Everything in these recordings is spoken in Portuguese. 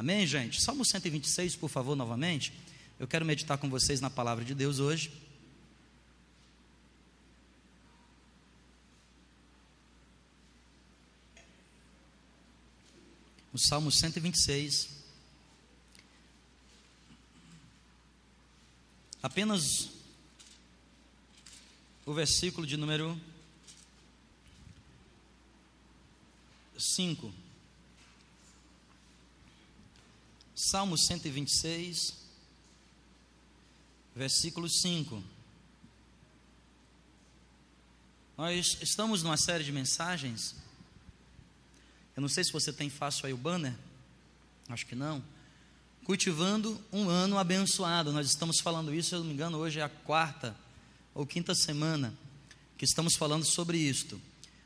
Amém, gente? Salmo 126, por favor, novamente. Eu quero meditar com vocês na palavra de Deus hoje. O Salmo 126. Apenas o versículo de número 5. Salmo 126, versículo 5. Nós estamos numa série de mensagens. Eu não sei se você tem fácil aí o banner. Acho que não. Cultivando um ano abençoado. Nós estamos falando isso, se eu não me engano, hoje é a quarta ou quinta semana que estamos falando sobre isto.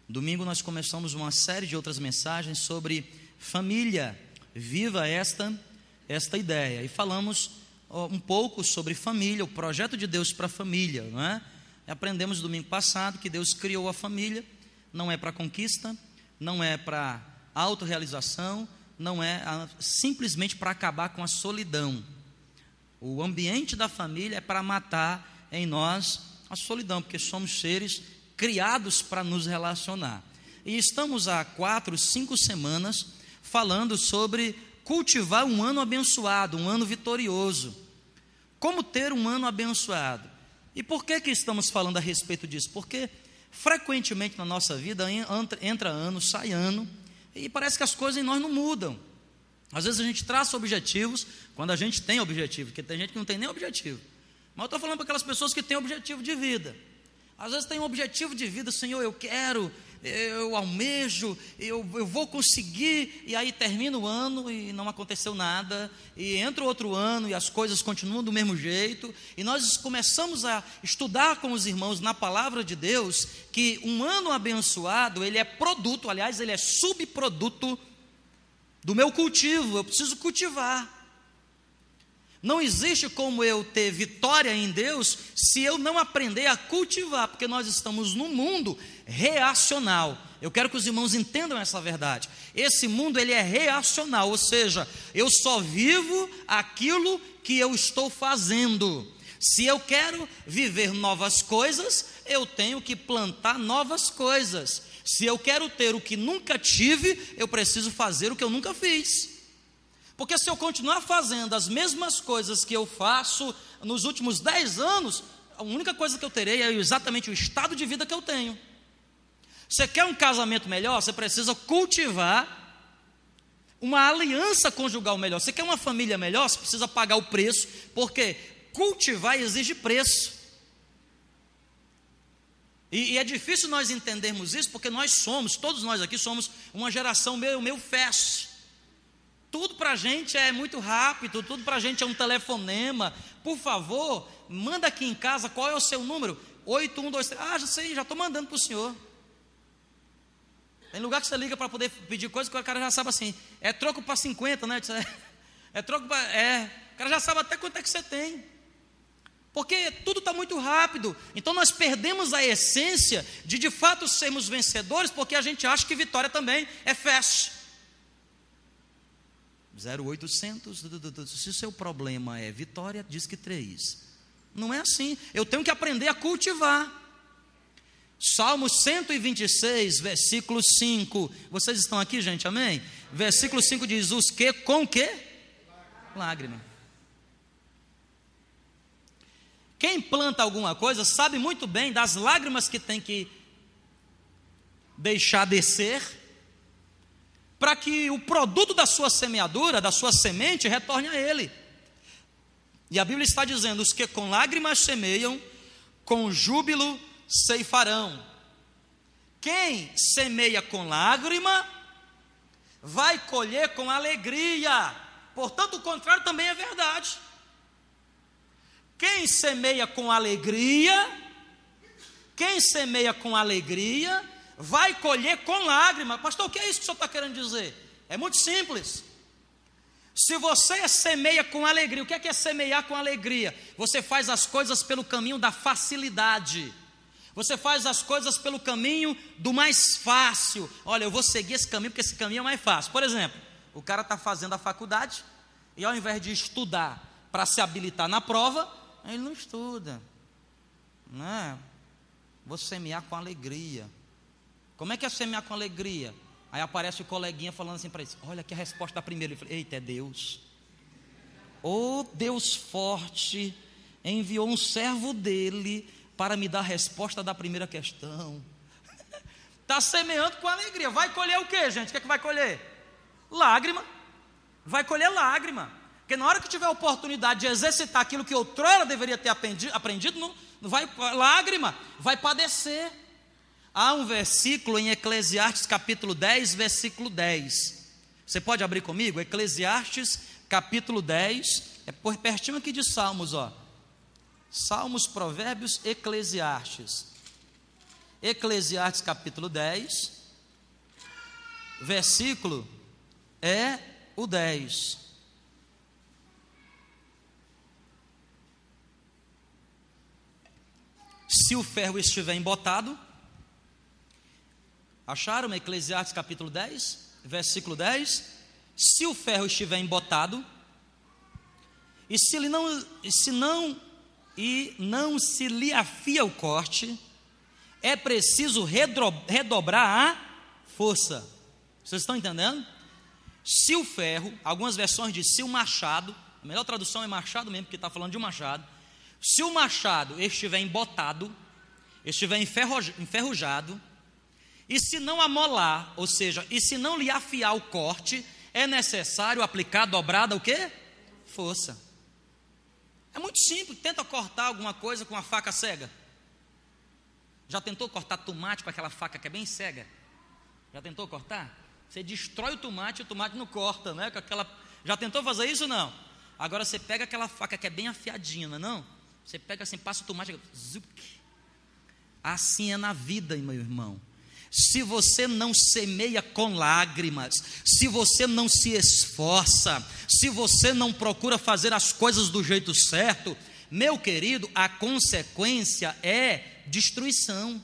Domingo nós começamos uma série de outras mensagens sobre família. Viva esta esta ideia. E falamos um pouco sobre família, o projeto de Deus para a família, não é? Aprendemos domingo passado que Deus criou a família, não é para conquista, não é para autorrealização, não é simplesmente para acabar com a solidão. O ambiente da família é para matar em nós a solidão, porque somos seres criados para nos relacionar. E estamos há quatro, cinco semanas falando sobre cultivar um ano abençoado, um ano vitorioso. Como ter um ano abençoado? E por que que estamos falando a respeito disso? Porque frequentemente na nossa vida entra ano, sai ano, e parece que as coisas em nós não mudam. Às vezes a gente traça objetivos quando a gente tem objetivo, porque tem gente que não tem nem objetivo. Mas eu estou falando para aquelas pessoas que têm objetivo de vida. Às vezes tem um objetivo de vida, Senhor, eu quero eu almejo, eu, eu vou conseguir, e aí termina o ano e não aconteceu nada, e entra outro ano e as coisas continuam do mesmo jeito, e nós começamos a estudar com os irmãos na palavra de Deus que um ano abençoado, ele é produto, aliás, ele é subproduto do meu cultivo, eu preciso cultivar. Não existe como eu ter vitória em Deus se eu não aprender a cultivar, porque nós estamos num mundo reacional. Eu quero que os irmãos entendam essa verdade. Esse mundo ele é reacional, ou seja, eu só vivo aquilo que eu estou fazendo. Se eu quero viver novas coisas, eu tenho que plantar novas coisas. Se eu quero ter o que nunca tive, eu preciso fazer o que eu nunca fiz. Porque se eu continuar fazendo as mesmas coisas que eu faço nos últimos dez anos, a única coisa que eu terei é exatamente o estado de vida que eu tenho. Você quer um casamento melhor? Você precisa cultivar uma aliança conjugal melhor. Você quer uma família melhor? Você precisa pagar o preço, porque cultivar exige preço. E, e, é difícil nós entendermos isso, porque nós somos, todos nós aqui somos uma geração meio, meio fast. Tudo para a gente é muito rápido, tudo para a gente é um telefonema. Por favor, manda aqui em casa qual é o seu número? 8123. Ah, já sei, já estou mandando para o senhor. Tem lugar que você liga para poder pedir coisa que o cara já sabe assim. É troco para 50, né? É troco para. É. O cara já sabe até quanto é que você tem. Porque tudo está muito rápido. Então nós perdemos a essência de de fato sermos vencedores, porque a gente acha que vitória também é fast. 0800, se o seu problema é vitória, diz que três. Não é assim. Eu tenho que aprender a cultivar. Salmo 126, versículo 5. Vocês estão aqui, gente? Amém? Versículo 5 diz: Os que com que? Lágrima. Quem planta alguma coisa sabe muito bem das lágrimas que tem que deixar descer para que o produto da sua semeadura, da sua semente, retorne a ele. E a Bíblia está dizendo: os que com lágrimas semeiam, com júbilo ceifarão. Quem semeia com lágrima, vai colher com alegria. Portanto, o contrário também é verdade. Quem semeia com alegria, quem semeia com alegria, vai colher com lágrima. Pastor, o que é isso que o senhor está querendo dizer? É muito simples. Se você semeia com alegria, o que é, que é semear com alegria? Você faz as coisas pelo caminho da facilidade. Você faz as coisas pelo caminho do mais fácil. Olha, eu vou seguir esse caminho porque esse caminho é mais fácil. Por exemplo, O cara está fazendo a faculdade e ao invés de estudar para se habilitar na prova, ele não estuda. Né? Vou semear com alegria. Como é que é semear com alegria? Aí aparece o coleguinha falando assim para ele: Olha que a resposta da primeira. Ele fala: Eita, é Deus. Oh Deus forte, enviou um servo dele para me dar a resposta da primeira questão. Está semeando com alegria. Vai colher o que, gente? O que, é que vai colher? Lágrima. Vai colher lágrima. Porque na hora que tiver a oportunidade de exercitar aquilo que outrora deveria ter aprendido, não, não vai lágrima, vai padecer. Há um versículo em Eclesiastes capítulo 10, versículo 10. Você pode abrir comigo? Eclesiastes capítulo 10, é por pertinho aqui de Salmos, ó. Salmos, Provérbios, Eclesiastes. Eclesiastes capítulo 10, versículo é o 10. Se o ferro estiver embotado, acharam Eclesiastes capítulo 10, versículo 10? Se o ferro estiver embotado, e se ele não, se não e não se lhe afia o corte, é preciso redobrar a força. Vocês estão entendendo? Se o ferro, algumas versões de se o machado, a melhor tradução é machado mesmo, porque está falando de um machado. Se o machado estiver embotado, estiver enferrujado, e se não amolar, ou seja, e se não lhe afiar o corte, é necessário aplicar dobrada o quê? Força. É muito simples, tenta cortar alguma coisa com a faca cega. Já tentou cortar tomate com aquela faca que é bem cega? Já tentou cortar? Você destrói o tomate e o tomate não corta, né? Com aquela... Já tentou fazer isso não? Agora você pega aquela faca que é bem afiadinha, não é não? Você pega assim, passa o tomate, zuc. Assim é na vida, meu irmão. Se você não semeia com lágrimas, se você não se esforça, se você não procura fazer as coisas do jeito certo, meu querido, a consequência é destruição.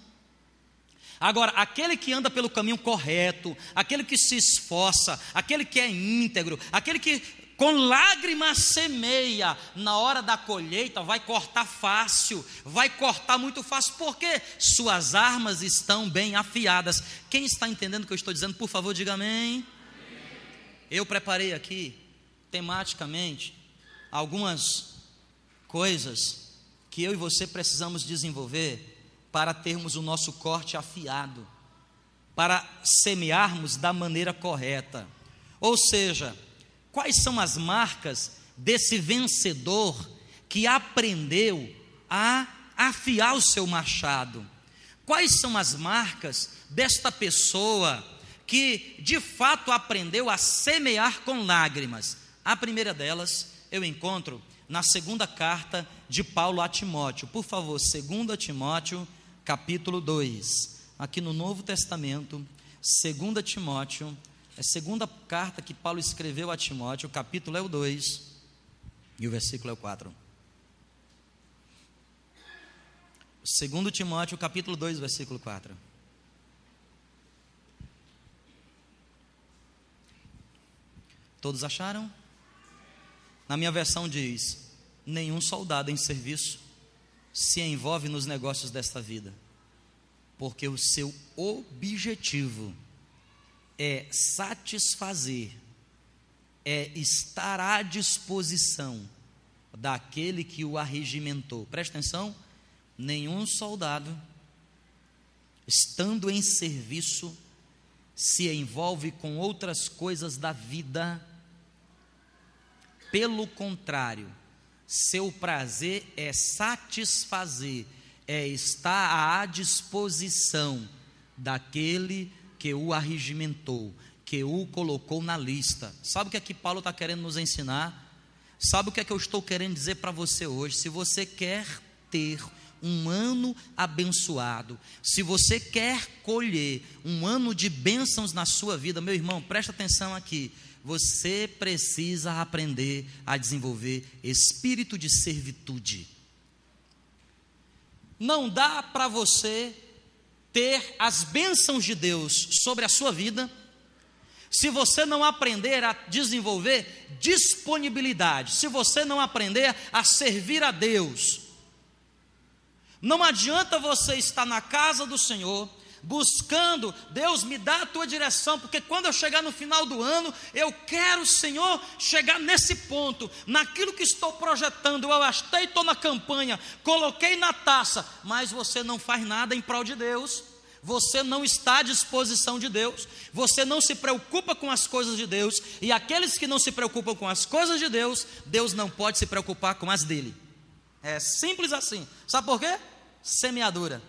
Agora, aquele que anda pelo caminho correto, aquele que se esforça, aquele que é íntegro, aquele que com lágrimas semeia, na hora da colheita vai cortar fácil, vai cortar muito fácil, porque suas armas estão bem afiadas. Quem está entendendo o que eu estou dizendo, por favor, diga amém. Eu preparei aqui, tematicamente, algumas coisas que eu e você precisamos desenvolver para termos o nosso corte afiado, para semearmos da maneira correta. Ou seja, quais são as marcas desse vencedor que aprendeu a afiar o seu machado? Quais são as marcas desta pessoa que de fato aprendeu a semear com lágrimas? A primeira delas eu encontro na segunda carta de Paulo a Timóteo. Por favor, 2 Timóteo, capítulo 2. Aqui no Novo Testamento, 2 Timóteo, é a segunda carta que Paulo escreveu a Timóteo, o capítulo é o 2 e o versículo é o 4. 2 Timóteo, capítulo 2, versículo 4. Todos acharam? Na minha versão diz: nenhum soldado em serviço se envolve nos negócios desta vida, porque o seu objetivo é satisfazer, é estar à disposição daquele que o arregimentou. Presta atenção: nenhum soldado, estando em serviço, se envolve com outras coisas da vida pelo contrário, seu prazer é satisfazer, é estar à disposição daquele que o arregimentou, que o colocou na lista. Sabe o que é que Paulo está querendo nos ensinar? Sabe o que é que eu estou querendo dizer para você hoje? Se você quer ter um ano abençoado, se você quer colher um ano de bênçãos na sua vida, meu irmão, presta atenção aqui você precisa aprender a desenvolver espírito de servitude. Não dá para você ter as bênçãos de Deus sobre a sua vida, se você não aprender a desenvolver disponibilidade, se você não aprender a servir a Deus, não adianta você estar na casa do Senhor, buscando, Deus me dá a tua direção, porque quando eu chegar no final do ano, eu quero, Senhor, chegar nesse ponto, naquilo que estou projetando, eu gastei, estou na campanha, coloquei na taça, mas você não faz nada em prol de Deus você não está à disposição de Deus, você não se preocupa com as coisas de Deus, e aqueles que não se preocupam com as coisas de Deus, Deus não pode se preocupar com as dele. É simples assim. Sabe por quê? Semeadura.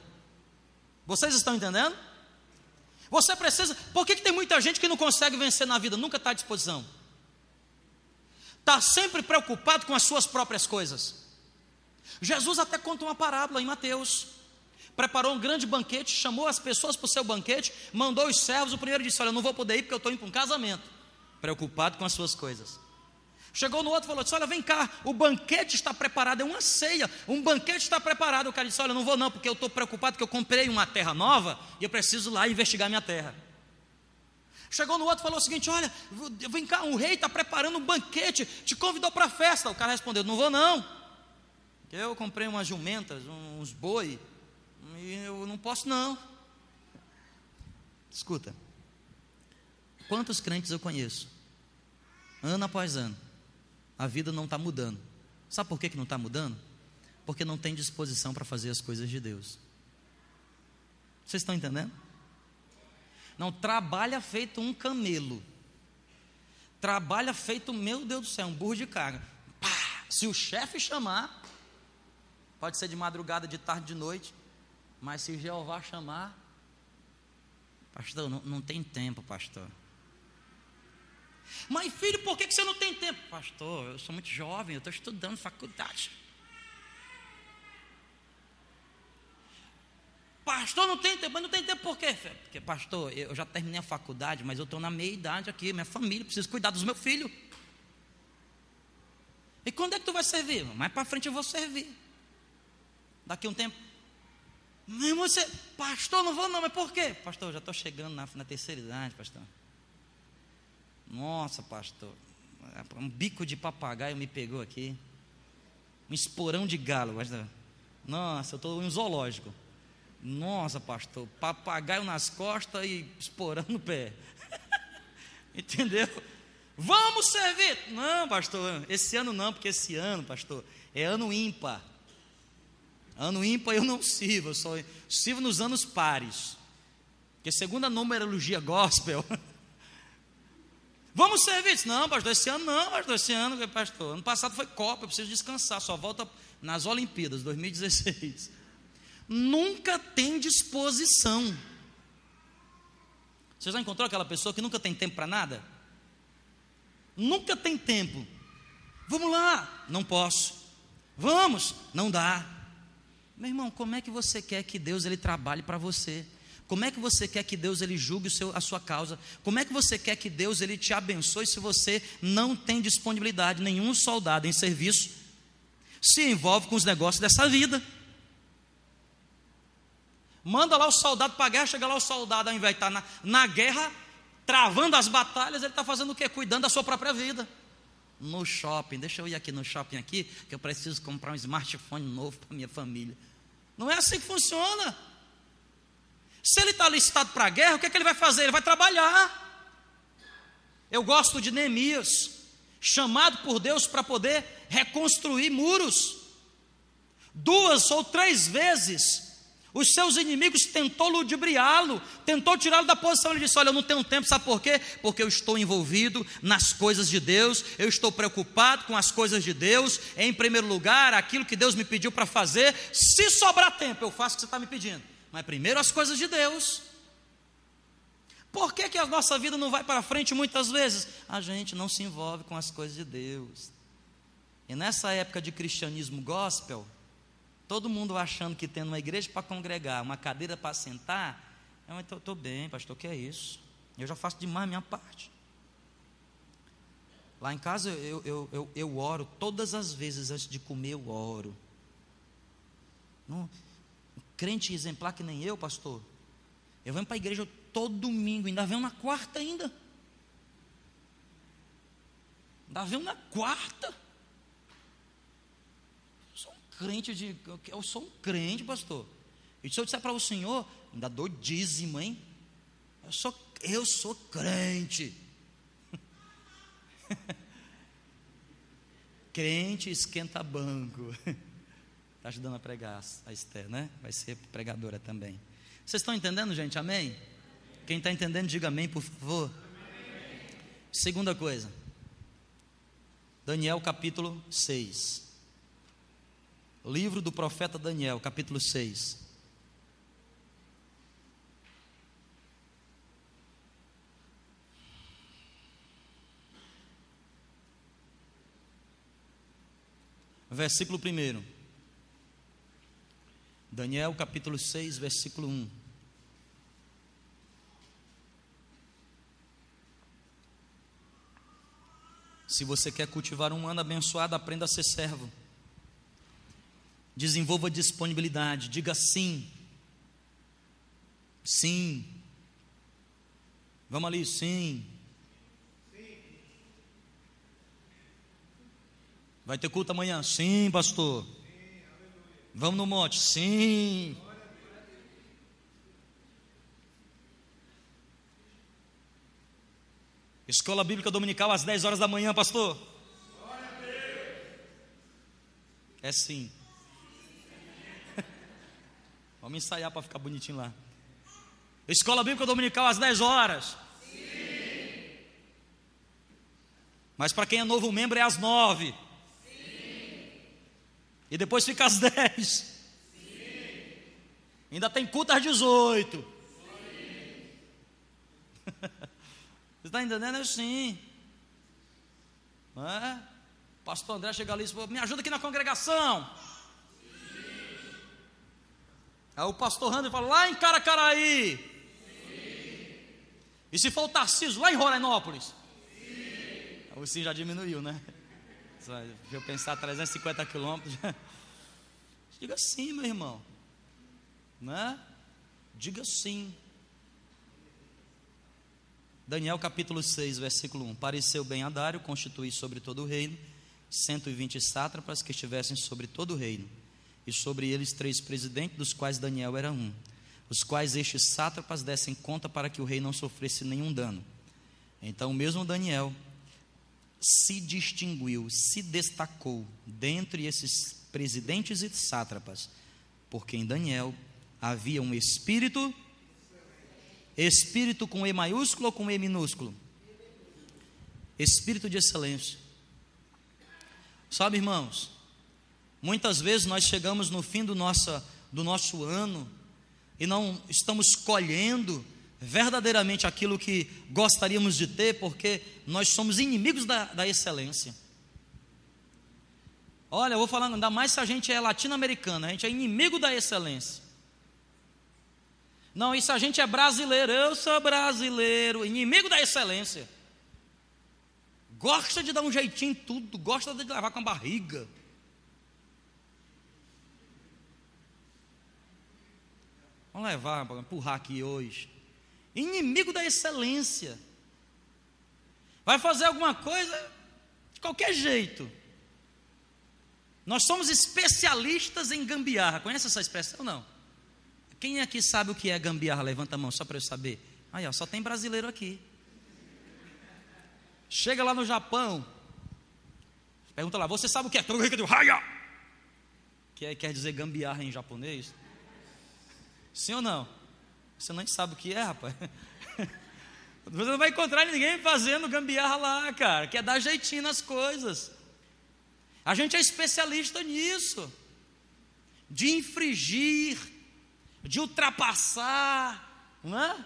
Vocês estão entendendo? Você precisa. Por que, que tem muita gente que não consegue vencer na vida? Nunca está à disposição. Está sempre preocupado com as suas próprias coisas. Jesus até conta uma parábola em Mateus preparou um grande banquete, chamou as pessoas para o seu banquete, mandou os servos. O primeiro disse: Olha, eu não vou poder ir porque eu estou indo para um casamento, preocupado com as suas coisas. Chegou no outro e falou: disse, Olha, vem cá, o banquete está preparado, é uma ceia, um banquete está preparado. O cara disse: Olha, não vou não, porque eu estou preocupado, porque eu comprei uma terra nova e eu preciso lá investigar minha terra. Chegou no outro e falou o seguinte: Olha, vem cá, o rei está preparando um banquete, te convidou para a festa. O cara respondeu: Não vou não, eu comprei umas jumentas, uns boi, eu não posso não. Escuta. Quantos crentes eu conheço? Ano após ano. A vida não está mudando. Sabe por que, que não está mudando? Porque não tem disposição para fazer as coisas de Deus. Vocês estão entendendo? Não, trabalha feito um camelo. Trabalha feito, meu Deus do céu, um burro de carga. Pá, se o chefe chamar, pode ser de madrugada, de tarde, de noite, mas se Jeová chamar, pastor, não, não tem tempo, pastor. Mas filho, por que você não tem tempo? Pastor, eu sou muito jovem, eu estou estudando faculdade. Pastor, não tem tempo, mas não tem tempo por quê? Porque, pastor, eu já terminei a faculdade, mas eu estou na meia idade aqui, minha família, preciso cuidar dos meus filhos. E quando é que tu vai servir? Mais para frente eu vou servir. Daqui um tempo. Irmão, você, pastor, não vou não, mas por quê? Pastor, eu já estou chegando na, na terceira idade, pastor. Nossa, pastor, um bico de papagaio me pegou aqui. Um esporão de galo. Nossa, eu estou em um zoológico. Nossa, pastor, papagaio nas costas e esporão no pé. Entendeu? Vamos servir. Não, pastor, esse ano não, porque esse ano, pastor, é ano ímpar. Ano ímpar eu não sirvo, eu só sirvo nos anos pares. Porque segundo a numerologia gospel, vamos servir? Não, pastor, esse ano não, pastor, esse ano, pastor. Ano passado foi Copa, eu preciso descansar, só volta nas Olimpíadas, 2016. Nunca tem disposição. Você já encontrou aquela pessoa que nunca tem tempo para nada? Nunca tem tempo. Vamos lá, não posso. Vamos, não dá. Meu irmão, como é que você quer que Deus ele trabalhe para você? Como é que você quer que Deus ele julgue seu, a sua causa? Como é que você quer que Deus ele te abençoe se você não tem disponibilidade? Nenhum soldado em serviço se envolve com os negócios dessa vida. Manda lá o soldado para a guerra, chega lá o soldado, ao invés de estar tá na, na guerra, travando as batalhas, ele está fazendo o quê? Cuidando da sua própria vida. No shopping, deixa eu ir aqui no shopping aqui, que eu preciso comprar um smartphone novo para minha família. Não é assim que funciona. Se ele está listado para a guerra, o que, é que ele vai fazer? Ele vai trabalhar. Eu gosto de Neemias, chamado por Deus para poder reconstruir muros. Duas ou três vezes os seus inimigos tentou ludibriá-lo, tentou tirá-lo da posição. Ele disse: Olha, eu não tenho tempo, sabe por quê? Porque eu estou envolvido nas coisas de Deus, eu estou preocupado com as coisas de Deus, em primeiro lugar, aquilo que Deus me pediu para fazer. Se sobrar tempo, eu faço o que você está me pedindo, mas primeiro as coisas de Deus. Por que, que a nossa vida não vai para frente muitas vezes? A gente não se envolve com as coisas de Deus. E nessa época de cristianismo gospel, Todo mundo achando que tendo uma igreja para congregar, uma cadeira para sentar, eu estou bem, pastor, que é isso? Eu já faço demais a minha parte. Lá em casa eu, eu, eu, eu oro, todas as vezes antes de comer eu oro. Não, crente exemplar que nem eu, pastor. Eu venho para a igreja todo domingo, ainda venho na quarta ainda. Ainda vem na quarta. Eu sou um crente de. Eu sou um crente, pastor. E se eu disser para o senhor, ainda dou dízimo, hein? Eu sou, eu sou crente. crente esquenta banco. Está ajudando a pregar a Esther, né? Vai ser pregadora também. Vocês estão entendendo, gente? Amém? Quem está entendendo, diga amém, por favor. Segunda coisa. Daniel capítulo 6. Livro do profeta Daniel, capítulo 6. Versículo 1. Daniel capítulo 6, versículo 1. Se você quer cultivar um ano abençoado, aprenda a ser servo. Desenvolva disponibilidade, diga sim. Sim. Vamos ali, sim. Vai ter culto amanhã? Sim, pastor. Vamos no monte? Sim. Escola Bíblica Dominical às 10 horas da manhã, pastor? É sim. Vamos ensaiar para ficar bonitinho lá. Escola Bíblica Dominical às 10 horas? Sim. Mas para quem é novo membro é às 9. E depois fica às 10. Sim. Ainda tem culto às 18. Sim. Você está entendendo? É sim. É? Pastor André chega ali e falou: Me ajuda aqui na congregação. Sim. Aí o pastor Rando fala: Lá em Caracaraí. Sim. E se for o lá em Rorainópolis. Sim. O sim já diminuiu, né? Eu pensar 350 quilômetros. Diga sim, meu irmão. Né? Diga sim. Daniel capítulo 6, versículo 1. Pareceu bem a Dário constituir sobre todo o reino 120 sátrapas que estivessem sobre todo o reino, e sobre eles três presidentes, dos quais Daniel era um, os quais estes sátrapas dessem conta para que o rei não sofresse nenhum dano. Então, mesmo Daniel se distinguiu, se destacou dentre esses presidentes e sátrapas, porque em Daniel havia um espírito Espírito com E maiúsculo ou com E minúsculo? Espírito de excelência. Sabe, irmãos, muitas vezes nós chegamos no fim do, nossa, do nosso ano e não estamos colhendo verdadeiramente aquilo que gostaríamos de ter, porque nós somos inimigos da, da excelência. Olha, eu vou falando, ainda mais se a gente é latino-americano, a gente é inimigo da excelência. Não, isso a gente é brasileiro, eu sou brasileiro, inimigo da excelência. Gosta de dar um jeitinho em tudo, gosta de levar com a barriga. Vamos levar, empurrar aqui hoje. Inimigo da excelência. Vai fazer alguma coisa de qualquer jeito. Nós somos especialistas em gambiarra. Conhece essa expressão? Não. Quem aqui sabe o que é gambiarra? Levanta a mão só para eu saber. Aí, ó, só tem brasileiro aqui. Chega lá no Japão. Pergunta lá, você sabe o que é? Que é, quer dizer gambiarra em japonês? Sim ou não? Você não sabe o que é, rapaz. Você não vai encontrar ninguém fazendo gambiarra lá, cara. Que é dar jeitinho nas coisas. A gente é especialista nisso. De infringir de ultrapassar, não é?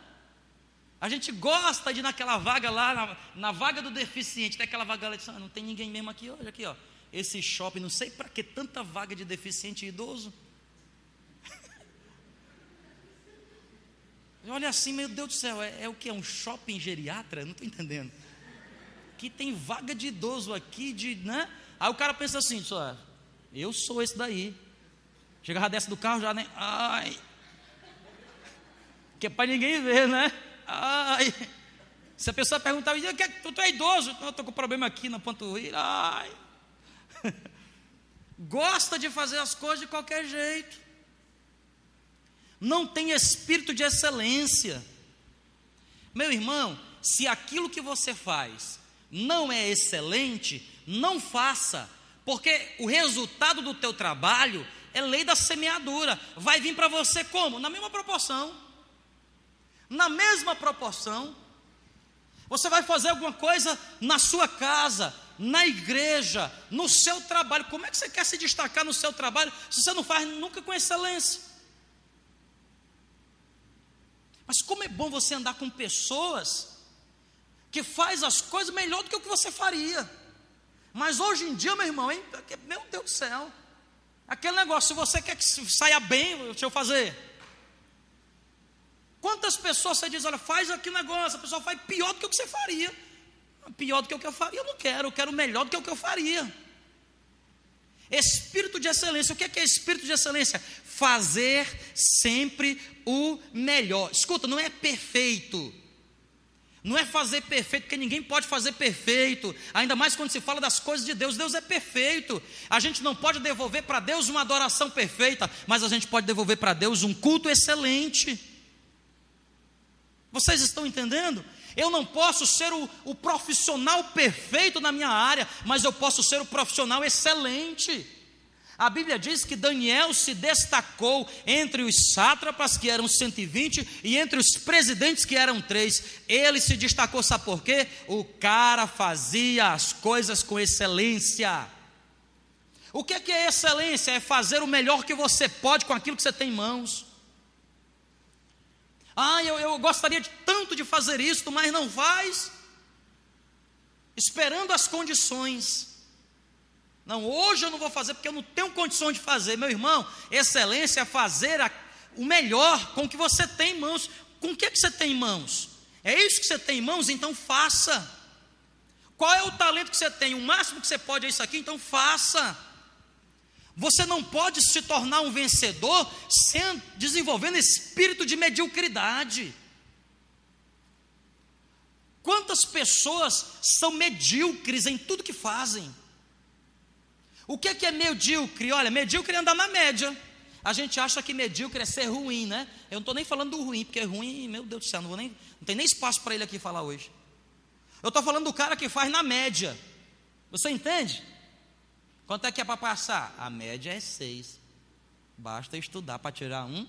A gente gosta de ir naquela vaga lá, na, na vaga do deficiente, tem aquela vaga lá, ah, não tem ninguém mesmo aqui hoje, aqui ó. Esse shopping, não sei para que tanta vaga de deficiente e idoso. Olha assim, meu Deus do céu, é, é o que? É um shopping geriatra? Não estou entendendo. Que tem vaga de idoso aqui, de, né? Aí o cara pensa assim, só, eu sou esse daí. Chega, desce do carro, já, né? Ai, que é para ninguém ver, né? Ai. Se a pessoa perguntar, tu, tu é idoso? Eu estou com problema aqui na panturrilha. Ai. Gosta de fazer as coisas de qualquer jeito. Não tem espírito de excelência. Meu irmão, se aquilo que você faz não é excelente, não faça, porque o resultado do teu trabalho é lei da semeadura. Vai vir para você como? Na mesma proporção. Na mesma proporção. Você vai fazer alguma coisa na sua casa, na igreja, no seu trabalho. Como é que você quer se destacar no seu trabalho se você não faz nunca com excelência? Mas como é bom você andar com pessoas que faz as coisas melhor do que o que você faria. Mas hoje em dia, meu irmão, hein? meu Deus do céu. Aquele negócio, se você quer que saia bem, deixa eu fazer. Quantas pessoas você diz, olha, faz aqui negócio, a pessoa faz pior do que o que você faria. Pior do que o que eu faria, eu não quero, eu quero melhor do que o que eu faria. Espírito de excelência, o que é, que é espírito de excelência? Fazer sempre o melhor. Escuta, não é perfeito. Não é fazer perfeito, porque ninguém pode fazer perfeito, ainda mais quando se fala das coisas de Deus. Deus é perfeito. A gente não pode devolver para Deus uma adoração perfeita, mas a gente pode devolver para Deus um culto excelente. Vocês estão entendendo? Eu não posso ser o, o profissional perfeito na minha área, mas eu posso ser o profissional excelente. A Bíblia diz que Daniel se destacou entre os sátrapas, que eram 120, e entre os presidentes, que eram três. Ele se destacou, sabe por quê? O cara fazia as coisas com excelência. O que é, que é excelência? É fazer o melhor que você pode com aquilo que você tem em mãos. Ah, eu, eu gostaria de tanto de fazer isso, mas não faz. Esperando as condições. Não, hoje eu não vou fazer porque eu não tenho condições de fazer. Meu irmão, excelência é fazer a, o melhor com o que você tem em mãos. Com o que, que você tem em mãos? É isso que você tem em mãos? Então faça. Qual é o talento que você tem? O máximo que você pode é isso aqui? Então faça. Você não pode se tornar um vencedor sem, desenvolvendo espírito de mediocridade. Quantas pessoas são medíocres em tudo que fazem? O que é, que é medíocre? Olha, medíocre é andar na média. A gente acha que medíocre é ser ruim, né? Eu não estou nem falando do ruim, porque ruim, meu Deus do céu, não, vou nem, não tem nem espaço para ele aqui falar hoje. Eu estou falando do cara que faz na média. Você entende? Quanto é que é para passar? A média é seis. Basta estudar para tirar um.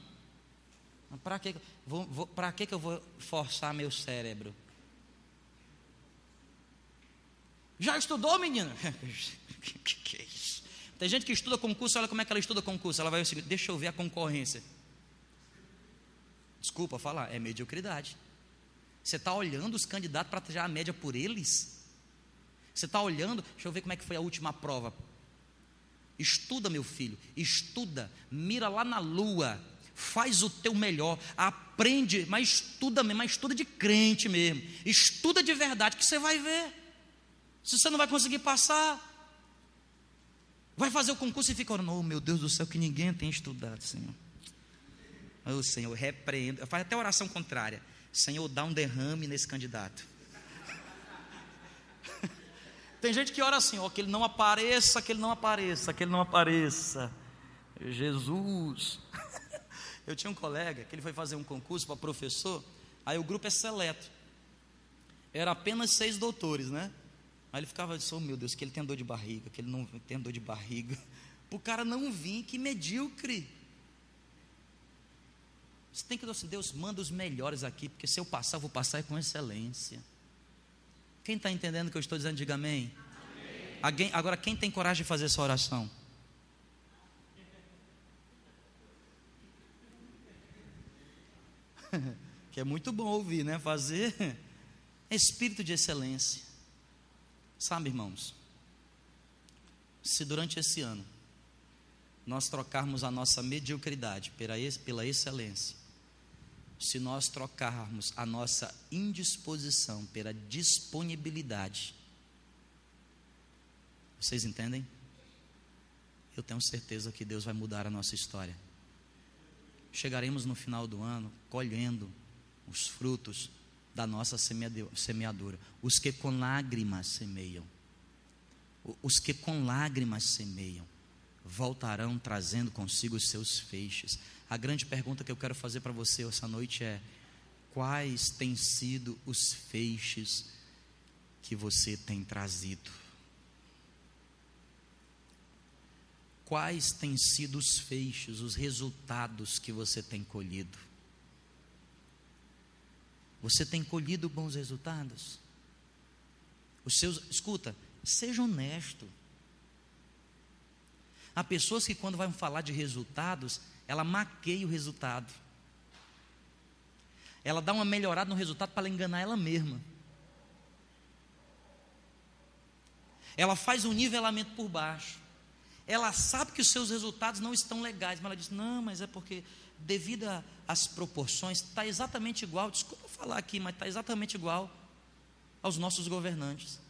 Para que, vou, vou, que, que eu vou forçar meu cérebro? Já estudou, menina? que, que é isso? Tem gente que estuda concurso, olha como é que ela estuda concurso. Ela vai seguinte: deixa eu ver a concorrência. Desculpa falar, é mediocridade. Você está olhando os candidatos para tirar a média por eles? Você está olhando, deixa eu ver como é que foi a última prova. Estuda, meu filho, estuda, mira lá na lua, faz o teu melhor, aprende, mas estuda mesmo, mas estuda de crente mesmo, estuda de verdade, que você vai ver. Se você não vai conseguir passar, vai fazer o concurso e fica orando, oh meu Deus do céu, que ninguém tem estudado, Senhor. Oh Senhor, repreendo, faz até oração contrária. Senhor, dá um derrame nesse candidato. Tem gente que ora assim, ó, que ele não apareça, que ele não apareça, que ele não apareça. Jesus. Eu tinha um colega que ele foi fazer um concurso para professor, aí o grupo é seleto. Era apenas seis doutores, né? Aí ele ficava assim, oh meu Deus, que ele tem dor de barriga, que ele não tem dor de barriga. Para o cara não vir, que medíocre. Você tem que dizer assim, Deus, manda os melhores aqui, porque se eu passar, eu vou passar com excelência. Quem está entendendo o que eu estou dizendo, diga amém. amém. Alguém, agora, quem tem coragem de fazer essa oração? que é muito bom ouvir, né? Fazer espírito de excelência. Sabe, irmãos, se durante esse ano nós trocarmos a nossa mediocridade pela, pela excelência, se nós trocarmos a nossa indisposição pela disponibilidade. Vocês entendem? Eu tenho certeza que Deus vai mudar a nossa história. Chegaremos no final do ano colhendo os frutos da nossa semeadura. Os que com lágrimas semeiam, os que com lágrimas semeiam, voltarão trazendo consigo os seus feixes. A grande pergunta que eu quero fazer para você essa noite é: quais têm sido os feixes que você tem trazido? Quais têm sido os feixes, os resultados que você tem colhido? Você tem colhido bons resultados? Os seus, escuta, seja honesto. Há pessoas que quando vão falar de resultados, ela maqueia o resultado. Ela dá uma melhorada no resultado para enganar ela mesma. Ela faz um nivelamento por baixo. Ela sabe que os seus resultados não estão legais, mas ela diz: não, mas é porque devido às proporções, está exatamente igual, desculpa falar aqui, mas está exatamente igual aos nossos governantes.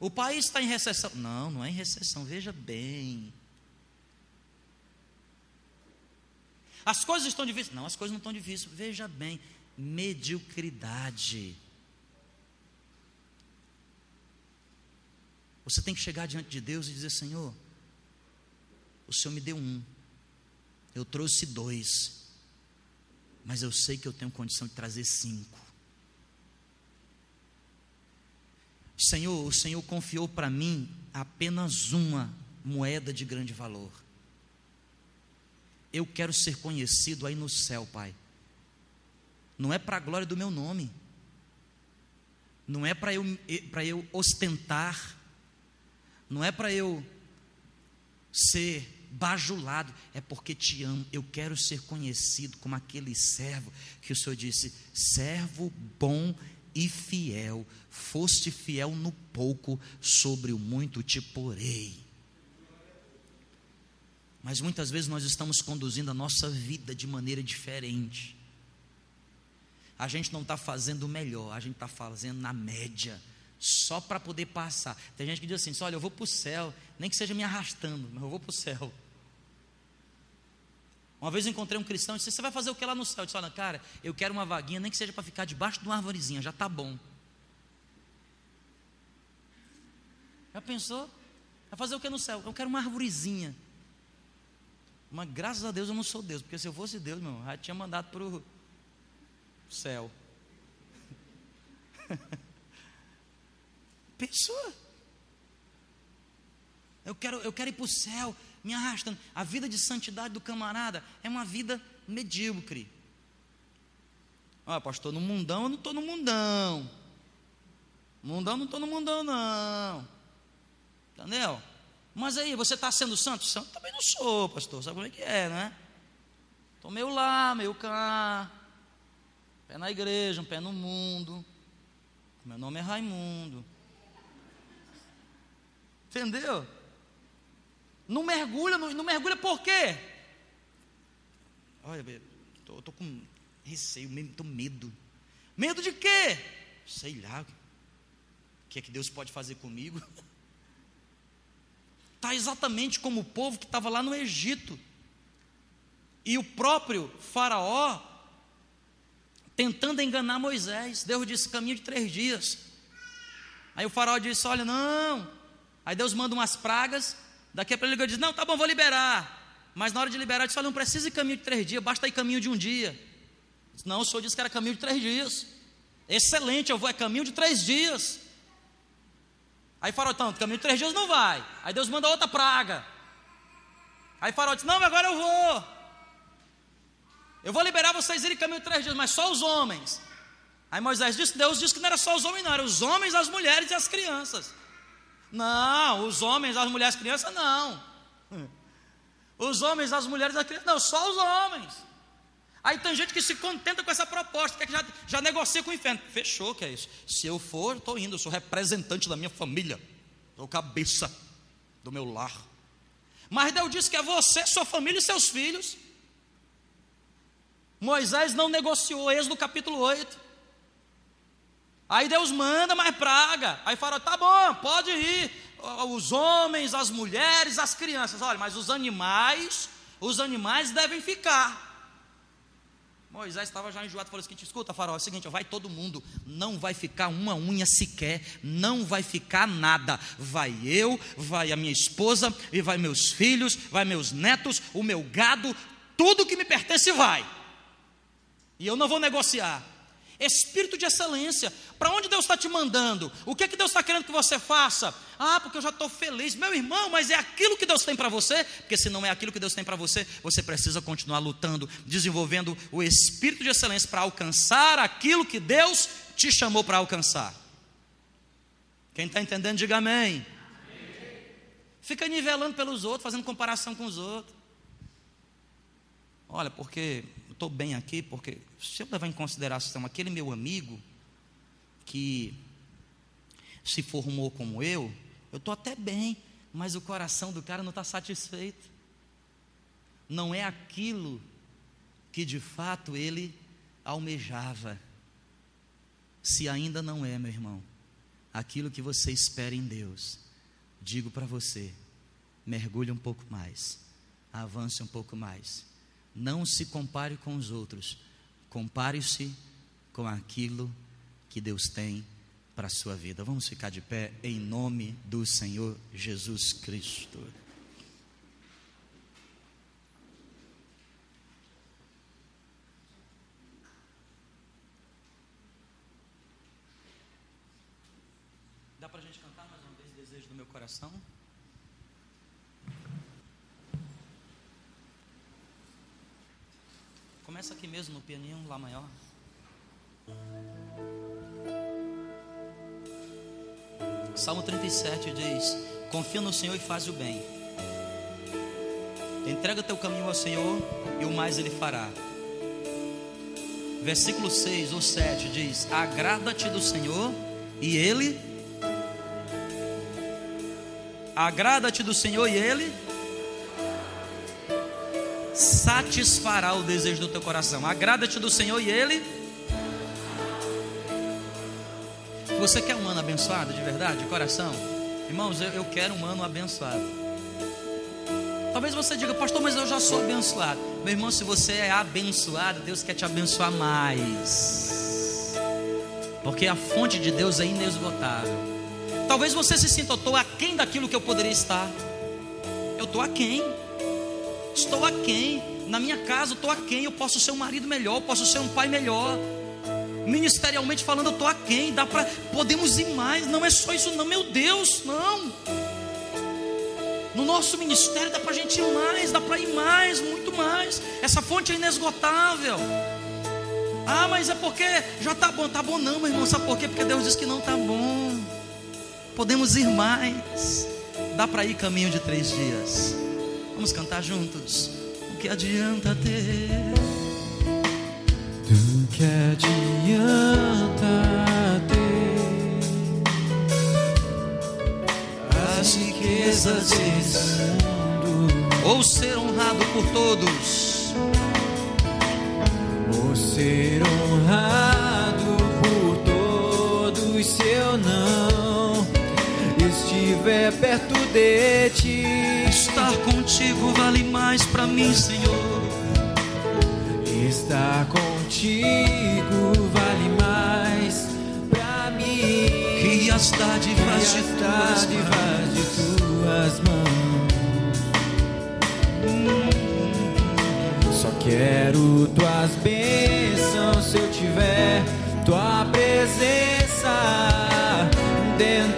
O país está em recessão. Não, não é em recessão, veja bem. As coisas estão difíceis. Não, as coisas não estão difíceis. Veja bem, mediocridade. Você tem que chegar diante de Deus e dizer: Senhor, o Senhor me deu um, eu trouxe dois, mas eu sei que eu tenho condição de trazer cinco. Senhor, o Senhor confiou para mim apenas uma moeda de grande valor. Eu quero ser conhecido aí no céu, Pai. Não é para a glória do meu nome, não é para eu, para eu ostentar, não é para eu ser bajulado, é porque te amo. Eu quero ser conhecido como aquele servo que o Senhor disse: servo bom e fiel, foste fiel no pouco, sobre o muito te porei. Mas muitas vezes nós estamos conduzindo a nossa vida de maneira diferente. A gente não está fazendo o melhor, a gente está fazendo na média, só para poder passar. Tem gente que diz assim: olha, eu vou para o céu, nem que seja me arrastando, mas eu vou para o céu. Uma vez encontrei um cristão e disse: Você vai fazer o que lá no céu? Eu disse: Olha, cara, eu quero uma vaguinha, nem que seja para ficar debaixo de uma arvorezinha, já está bom. Já pensou? Vai fazer o que no céu? Eu quero uma arvorezinha. Mas graças a Deus eu não sou Deus, porque se eu fosse Deus, meu, já tinha mandado para o céu. Pensou? Eu quero, eu quero ir para o céu me arrastando. A vida de santidade do camarada é uma vida medíocre. Ah, pastor, no mundão eu não estou no mundão. Mundão não estou no mundão, não. Entendeu? Mas aí, você está sendo santo? Santo também não sou, pastor. Sabe como é que é, né? Estou meio lá, meio cá. Pé na igreja, um pé no mundo. Meu nome é Raimundo. Entendeu? Não mergulha, não, não mergulha por quê? Olha, estou com receio, estou medo. Medo de quê? Sei lá. O que é que Deus pode fazer comigo? Está exatamente como o povo que estava lá no Egito. E o próprio Faraó tentando enganar Moisés. Deus disse: caminho de três dias. Aí o Faraó disse: Olha, não. Aí Deus manda umas pragas. Daqui a pouco ele diz: Não, tá bom, vou liberar. Mas na hora de liberar, disse: Olha, não precisa ir caminho de três dias, basta ir caminho de um dia. Disse, não, o senhor disse que era caminho de três dias. Excelente, eu vou, é caminho de três dias. Aí Farol, então, caminho de três dias não vai. Aí Deus manda outra praga. Aí Farol disse: Não, agora eu vou. Eu vou liberar vocês irem caminho de três dias, mas só os homens. Aí Moisés disse: Deus disse que não era só os homens, não, eram os homens, as mulheres e as crianças. Não, os homens, as mulheres, as crianças, não. Os homens, as mulheres, as crianças, não, só os homens. Aí tem gente que se contenta com essa proposta, que já, já negocia com o inferno. Fechou, que é isso. Se eu for, estou indo, eu sou representante da minha família, sou cabeça do meu lar. Mas Deus disse que é você, sua família e seus filhos. Moisés não negociou, Êxodo capítulo 8. Aí Deus manda mais praga. Aí fala: tá bom, pode ir. Os homens, as mulheres, as crianças. Olha, mas os animais, os animais devem ficar. Moisés estava já enjoado, falou seguinte: escuta, farol, é o seguinte, vai todo mundo, não vai ficar uma unha sequer, não vai ficar nada. Vai eu, vai a minha esposa, e vai meus filhos, vai meus netos, o meu gado, tudo que me pertence vai. E eu não vou negociar. Espírito de excelência. Para onde Deus está te mandando? O que é que Deus está querendo que você faça? Ah, porque eu já estou feliz. Meu irmão, mas é aquilo que Deus tem para você? Porque se não é aquilo que Deus tem para você, você precisa continuar lutando, desenvolvendo o espírito de excelência para alcançar aquilo que Deus te chamou para alcançar. Quem está entendendo, diga amém. amém. Fica nivelando pelos outros, fazendo comparação com os outros. Olha, porque estou bem aqui, porque se eu levar em consideração aquele meu amigo que se formou como eu, eu estou até bem, mas o coração do cara não está satisfeito. Não é aquilo que de fato ele almejava. Se ainda não é, meu irmão, aquilo que você espera em Deus, digo para você: mergulhe um pouco mais, avance um pouco mais não se compare com os outros, compare-se com aquilo que Deus tem para a sua vida. Vamos ficar de pé em nome do Senhor Jesus Cristo. Dá para a gente cantar mais uma vez Desejo do meu coração? Começa aqui mesmo no pianinho, Lá maior. Salmo 37 diz: Confia no Senhor e faz o bem. Entrega teu caminho ao Senhor e o mais Ele fará. Versículo 6 ou 7 diz: Agrada-te do Senhor e Ele. Agrada-te do Senhor e Ele satisfará o desejo do teu coração. Agrada-te do Senhor e Ele. Você quer um ano abençoado de verdade, de coração? Irmãos, eu, eu quero um ano abençoado. Talvez você diga, pastor, mas eu já sou abençoado. Meu irmão, se você é abençoado, Deus quer te abençoar mais. Porque a fonte de Deus é inesgotável. Talvez você se sinta, eu estou aquém daquilo que eu poderia estar. Eu estou aquém estou aquém. Na minha casa, estou aquém. Eu posso ser um marido melhor, eu posso ser um pai melhor. Ministerialmente falando, eu estou aquém. Dá para, podemos ir mais. Não é só isso, não, meu Deus, não. No nosso ministério dá para a gente ir mais, dá para ir mais, muito mais. Essa fonte é inesgotável. Ah, mas é porque já está bom, tá bom não, meu irmão. Sabe por quê? Porque Deus diz que não está bom. Podemos ir mais. Dá para ir caminho de três dias. Vamos cantar juntos. Que adianta ter? Do que adianta ter as riquezas desse mundo? Ou ser honrado por todos? Ou ser honrado por todos se eu não estiver perto de ti? Estar contigo vale mais para mim, Senhor. Estar contigo vale mais para mim que as dádivas, de, tuas de tuas mãos. Só quero tuas bênçãos se eu tiver tua presença dentro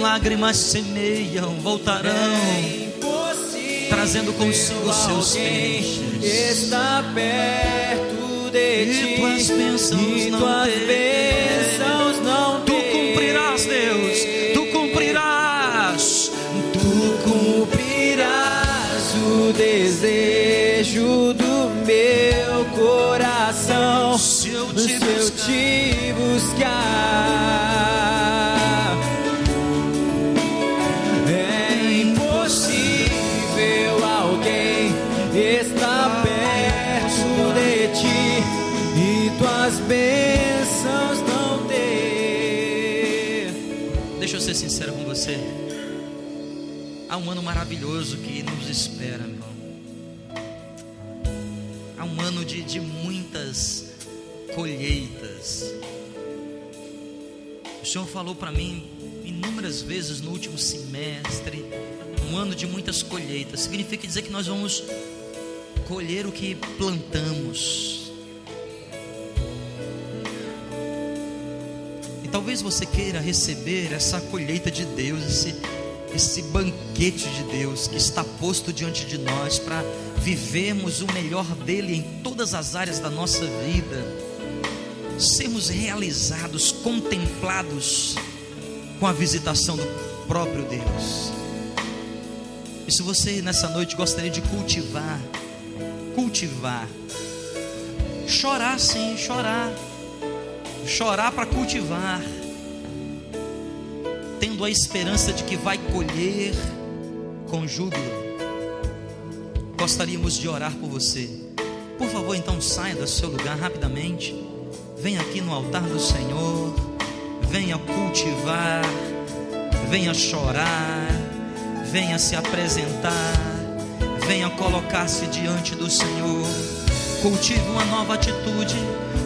lágrimas semeiam, voltarão, é trazendo consigo seus peixes. Está perto de e ti, tuas bênçãos e tuas bênçãos não Tu sincero com você. Há um ano maravilhoso que nos espera, meu irmão. Há um ano de, de muitas colheitas. O Senhor falou para mim inúmeras vezes no último semestre, um ano de muitas colheitas. Significa dizer que nós vamos colher o que plantamos. Talvez você queira receber essa colheita de Deus, esse, esse banquete de Deus que está posto diante de nós para vivermos o melhor dele em todas as áreas da nossa vida, sermos realizados, contemplados com a visitação do próprio Deus. E se você nessa noite gostaria de cultivar, cultivar, chorar sim, chorar, chorar para cultivar, tendo a esperança de que vai colher com júbilo. Gostaríamos de orar por você. Por favor, então saia do seu lugar rapidamente. Venha aqui no altar do Senhor. Venha cultivar. Venha chorar. Venha se apresentar. Venha colocar-se diante do Senhor. Cultive uma nova atitude.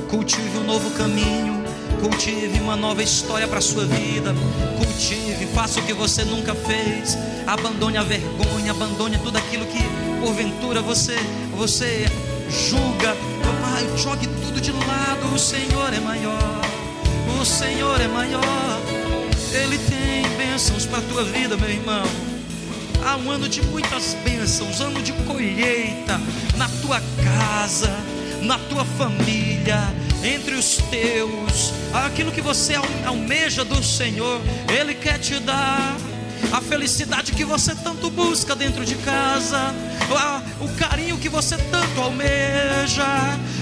Cultive um novo caminho. Cultive uma nova história para sua vida. Cultive, faça o que você nunca fez. Abandone a vergonha, abandone tudo aquilo que porventura você você julga. Pai, jogue tudo de lado. O Senhor é maior. O Senhor é maior. Ele tem bênçãos para a tua vida, meu irmão. Há um ano de muitas bênçãos, ano de colheita na tua casa, na tua família, entre os teus, aquilo que você almeja do Senhor, Ele quer te dar. A felicidade que você tanto busca dentro de casa, o carinho que você tanto almeja,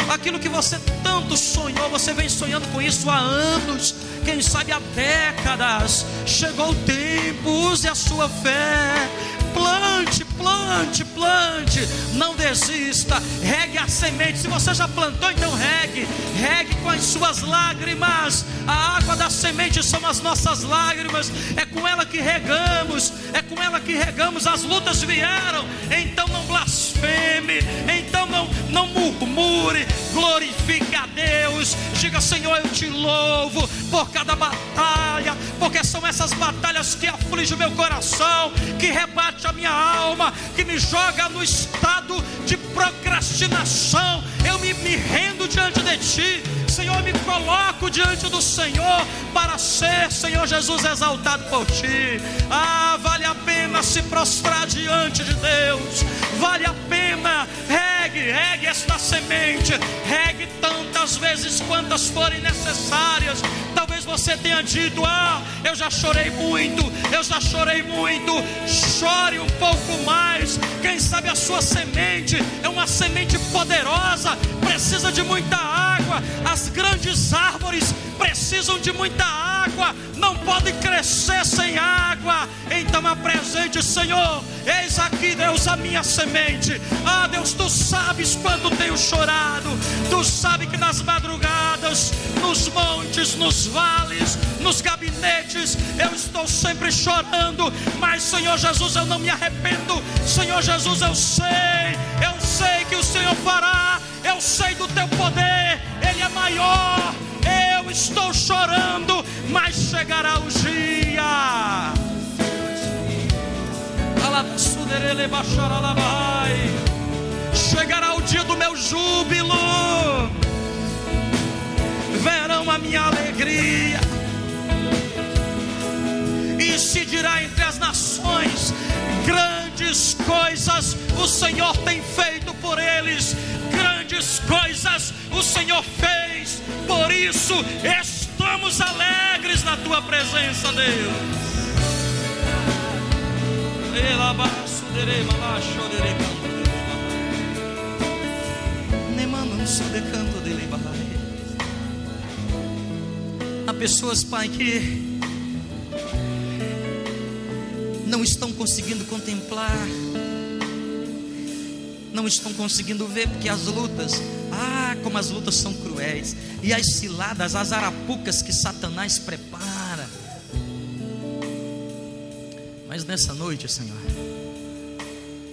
aquilo que você tanto sonhou, você vem sonhando com isso há anos, quem sabe há décadas. Chegou o tempo, use a sua fé, plante, plante, plante, não desista, regue a semente. Se você já plantou, então regue, regue com as suas lágrimas. A água da semente são as nossas lágrimas, é com ela que regamos, é com ela que regamos. As lutas vieram, então não blasfeme, então não, não murmure, glorifique a Deus. Diga, Senhor, eu te louvo por cada batalha, porque são essas batalhas que afligem o meu coração, que rebate a minha alma, que me joga no estado de procrastinação. Eu me, me rendo diante de Ti, Senhor, me coloco diante do Senhor para ser, Senhor Jesus, exaltado por Ti. Ah, vale a pena se prostrar diante de Deus, vale a pena, regue, regue esta semente, regue tantas vezes quantas forem necessárias. Talvez você tenha dito: Ah, eu já chorei muito, eu já chorei muito. Chore um pouco mais. Quem sabe a sua semente é uma semente poderosa, precisa de muita água. As grandes árvores precisam de muita água, não podem crescer sem água. Então apresente, Senhor. Eis aqui, Deus, a minha semente. Ah, Deus, tu sabes quando tenho chorado. Tu sabes que nas madrugadas, nos montes, nos vales, nos gabinetes, eu estou sempre chorando. Mas, Senhor Jesus, eu não me arrependo. Senhor Jesus, eu sei, eu sei que o Senhor fará. Eu sei do teu poder, Ele é maior. Eu estou chorando, mas chegará o dia. Chegará o dia do meu júbilo, verão a minha alegria, e se dirá entre as nações: grandes coisas o Senhor tem feito por eles, grandes coisas o Senhor fez, por isso estamos alegres na tua presença, Deus. Há pessoas, Pai, que não estão conseguindo contemplar, não estão conseguindo ver, porque as lutas, ah, como as lutas são cruéis, e as ciladas, as arapucas que Satanás prepara. Mas nessa noite, Senhor,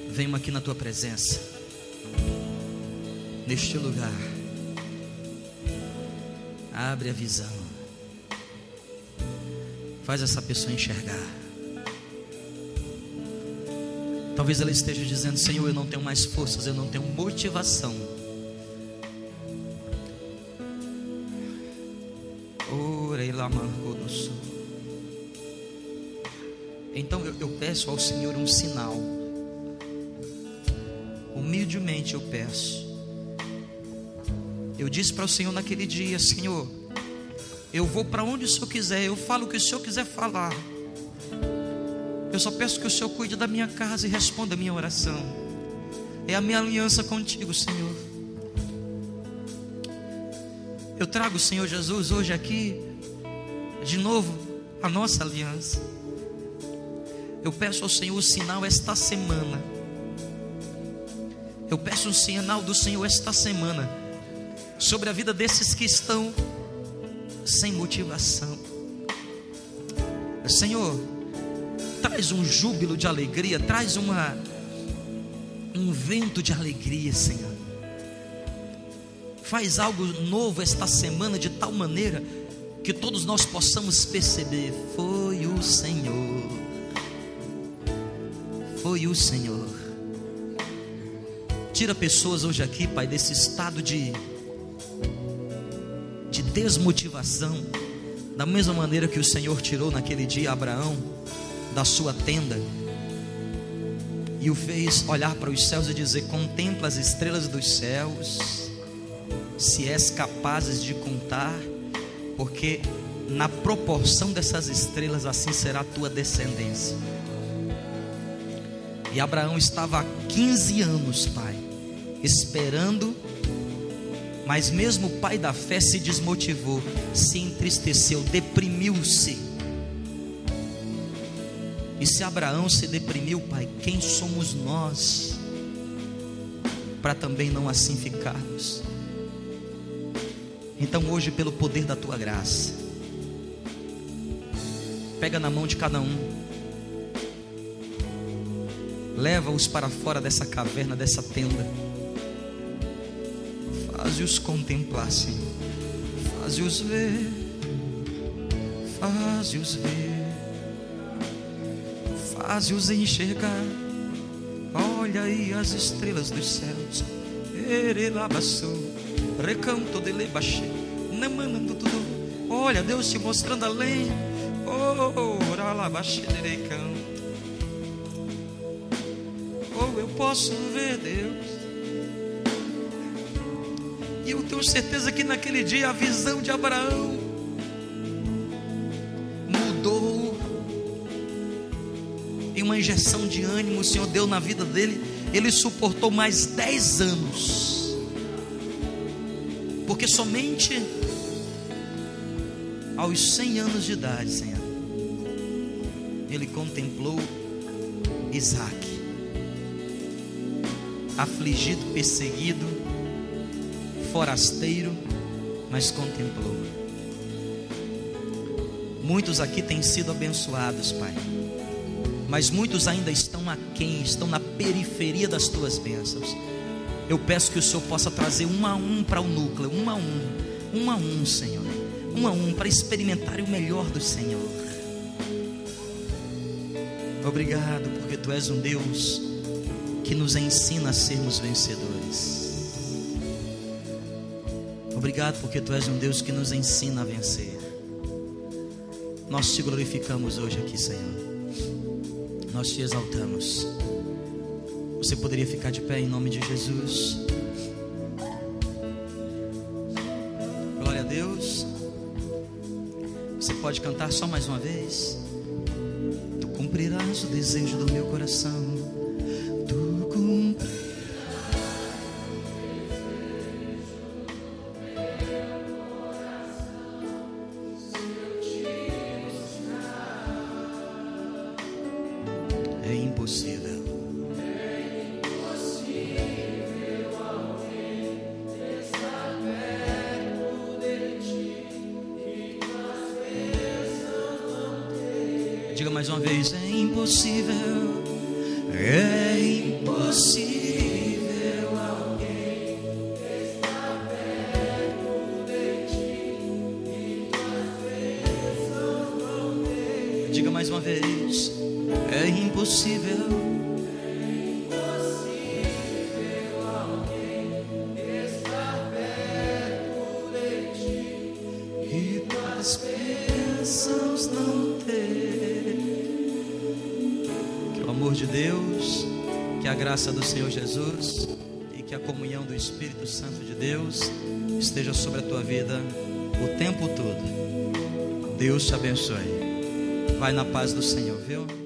venho aqui na tua presença, neste lugar, abre a visão, faz essa pessoa enxergar. Talvez ela esteja dizendo: Senhor, eu não tenho mais forças, eu não tenho motivação. Eu, peço ao Senhor um sinal. Humildemente eu peço. Eu disse para o Senhor naquele dia: Senhor, eu vou para onde o Senhor quiser, eu falo o que o Senhor quiser falar. Eu só peço que o Senhor cuide da minha casa e responda a minha oração. É a minha aliança contigo, Senhor. Eu trago, Senhor Jesus, hoje aqui, de novo, a nossa aliança. Eu peço ao Senhor o sinal esta semana. Eu peço o sinal do Senhor esta semana sobre a vida desses que estão sem motivação. Senhor, traz um júbilo de alegria, traz uma um vento de alegria, Senhor. Faz algo novo esta semana de tal maneira que todos nós possamos perceber: foi o Senhor. Foi o Senhor. Tira pessoas hoje aqui, Pai, desse estado de de desmotivação, da mesma maneira que o Senhor tirou naquele dia Abraão da sua tenda e o fez olhar para os céus e dizer: Contempla as estrelas dos céus, se és capazes de contar, porque na proporção dessas estrelas assim será a tua descendência. E Abraão estava há 15 anos, pai, esperando, mas mesmo o pai da fé se desmotivou, se entristeceu, deprimiu-se e se Abraão se deprimiu, Pai, quem somos nós para também não assim ficarmos? Então, hoje, pelo poder da tua graça, pega na mão de cada um, leva-os para fora dessa caverna, dessa tenda, faze-os contemplar, Senhor, faze-os ver, faze-os ver faze-os enxergar. Olha aí as estrelas dos céus. Erelabaçou, recanto de lebaxê, namanando tudo. Olha Deus te mostrando além. Oh, oralabaxê de posso ver Deus. E eu tenho certeza que naquele dia a visão de Abraão uma injeção de ânimo o Senhor deu na vida dele, ele suportou mais dez anos, porque somente aos cem anos de idade, Senhor, ele contemplou Isaac, afligido, perseguido, forasteiro, mas contemplou. Muitos aqui têm sido abençoados, Pai mas muitos ainda estão aquém, estão na periferia das tuas bênçãos. Eu peço que o Senhor possa trazer um a um para o núcleo, um a um, um a um, Senhor, um a um, para experimentar o melhor do Senhor. Obrigado, porque Tu és um Deus que nos ensina a sermos vencedores. Obrigado, porque Tu és um Deus que nos ensina a vencer. Nós te glorificamos hoje aqui, Senhor nós te exaltamos. Você poderia ficar de pé em nome de Jesus. Glória a Deus. Você pode cantar só mais uma vez. Tu cumprirás o desejo do meu coração. Deus te abençoe. Vai na paz do Senhor, viu?